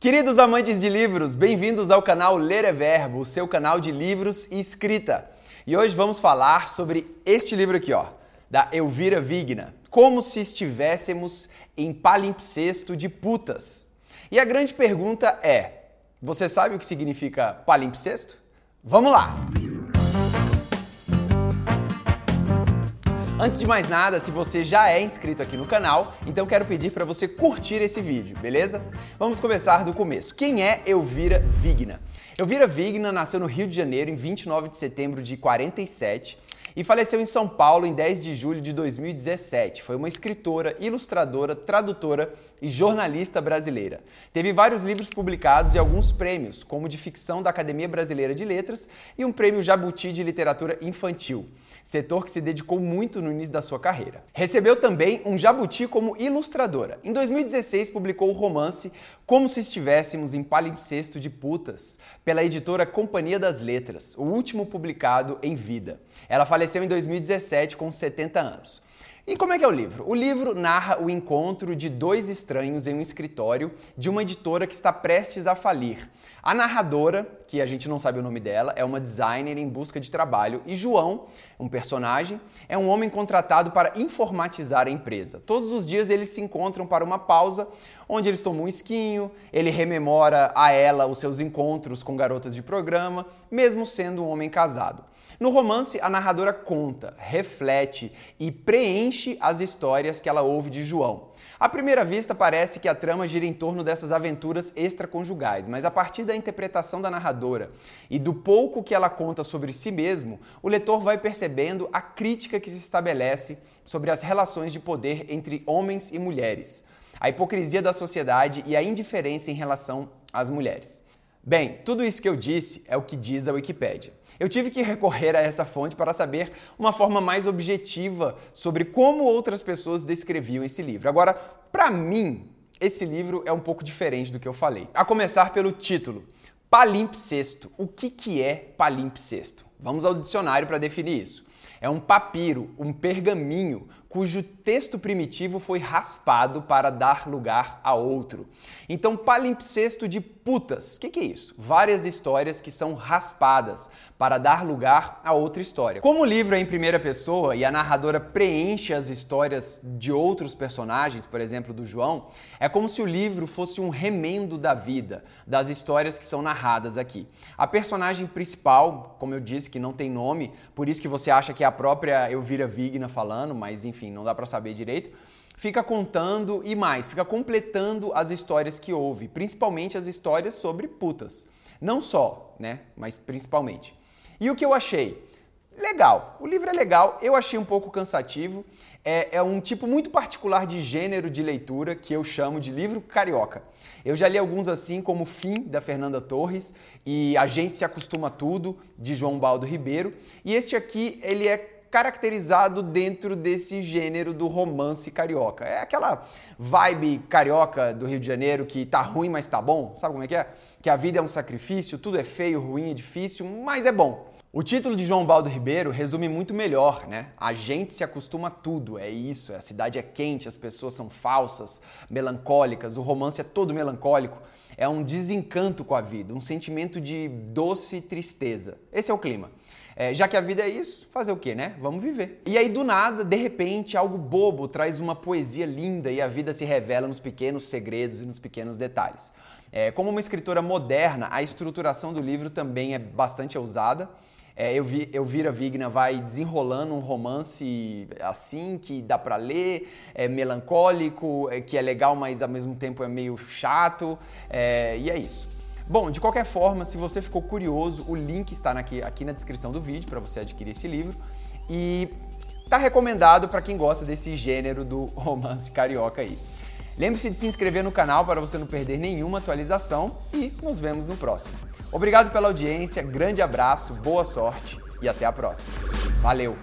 Queridos amantes de livros, bem-vindos ao canal Ler é Verbo, o seu canal de livros e escrita. E hoje vamos falar sobre este livro aqui, ó, da Elvira Vigna, Como se estivéssemos em palimpsesto de putas. E a grande pergunta é: você sabe o que significa palimpsesto? Vamos lá! Antes de mais nada, se você já é inscrito aqui no canal, então quero pedir para você curtir esse vídeo, beleza? Vamos começar do começo. Quem é Elvira Vigna? Elvira Vigna nasceu no Rio de Janeiro em 29 de setembro de 47 e faleceu em São Paulo em 10 de julho de 2017. Foi uma escritora, ilustradora, tradutora e jornalista brasileira. Teve vários livros publicados e alguns prêmios, como de ficção da Academia Brasileira de Letras e um prêmio Jabuti de Literatura Infantil setor que se dedicou muito no início da sua carreira. Recebeu também um jabuti como ilustradora. Em 2016, publicou o romance Como se estivéssemos em palimpsesto de putas, pela editora Companhia das Letras, o último publicado em vida. Ela faleceu em 2017 com 70 anos. E como é que é o livro? O livro narra o encontro de dois estranhos em um escritório de uma editora que está prestes a falir. A narradora, que a gente não sabe o nome dela, é uma designer em busca de trabalho e João, um personagem, é um homem contratado para informatizar a empresa. Todos os dias eles se encontram para uma pausa onde eles tomam um esquinho, ele rememora a ela os seus encontros com garotas de programa, mesmo sendo um homem casado. No romance, a narradora conta, reflete e preenche as histórias que ela ouve de João. À primeira vista, parece que a trama gira em torno dessas aventuras extraconjugais, mas a partir da interpretação da narradora e do pouco que ela conta sobre si mesmo, o leitor vai percebendo a crítica que se estabelece sobre as relações de poder entre homens e mulheres, a hipocrisia da sociedade e a indiferença em relação às mulheres. Bem, tudo isso que eu disse é o que diz a Wikipédia. Eu tive que recorrer a essa fonte para saber uma forma mais objetiva sobre como outras pessoas descreviam esse livro. Agora, para mim, esse livro é um pouco diferente do que eu falei. A começar pelo título. Palimpsesto. O que, que é palimpsesto? Vamos ao dicionário para definir isso. É um papiro, um pergaminho, cujo texto primitivo foi raspado para dar lugar a outro. Então, palimpsesto de putas. O que, que, é isso? Várias histórias que são raspadas para dar lugar a outra história. Como o livro é em primeira pessoa e a narradora preenche as histórias de outros personagens, por exemplo, do João, é como se o livro fosse um remendo da vida, das histórias que são narradas aqui. A personagem principal, como eu disse, que não tem nome, por isso que você acha que é a própria Elvira Vigna falando, mas enfim, não dá para saber direito, fica contando e mais, fica completando as histórias que houve, principalmente as histórias sobre putas. Não só, né, mas principalmente. E o que eu achei? Legal, o livro é legal, eu achei um pouco cansativo. É, é, um tipo muito particular de gênero de leitura que eu chamo de livro carioca. Eu já li alguns assim, como Fim, da Fernanda Torres, e A Gente Se Acostuma a Tudo, de João Baldo Ribeiro. E este aqui, ele é caracterizado dentro desse gênero do romance carioca. É aquela vibe carioca do Rio de Janeiro que tá ruim, mas tá bom. Sabe como é que é? Que a vida é um sacrifício, tudo é feio, ruim, é difícil, mas é bom. O título de João Baldo Ribeiro resume muito melhor, né? A gente se acostuma a tudo, é isso. A cidade é quente, as pessoas são falsas, melancólicas, o romance é todo melancólico. É um desencanto com a vida, um sentimento de doce tristeza. Esse é o clima. É, já que a vida é isso, fazer o quê, né? Vamos viver. E aí, do nada, de repente, algo bobo traz uma poesia linda e a vida se revela nos pequenos segredos e nos pequenos detalhes. É, como uma escritora moderna, a estruturação do livro também é bastante ousada. É, eu vi, Elvira Vigna vai desenrolando um romance assim, que dá para ler, é melancólico, é, que é legal, mas ao mesmo tempo é meio chato, é, e é isso. Bom, de qualquer forma, se você ficou curioso, o link está aqui, aqui na descrição do vídeo para você adquirir esse livro. E tá recomendado para quem gosta desse gênero do romance carioca aí. Lembre-se de se inscrever no canal para você não perder nenhuma atualização e nos vemos no próximo. Obrigado pela audiência, grande abraço, boa sorte e até a próxima. Valeu!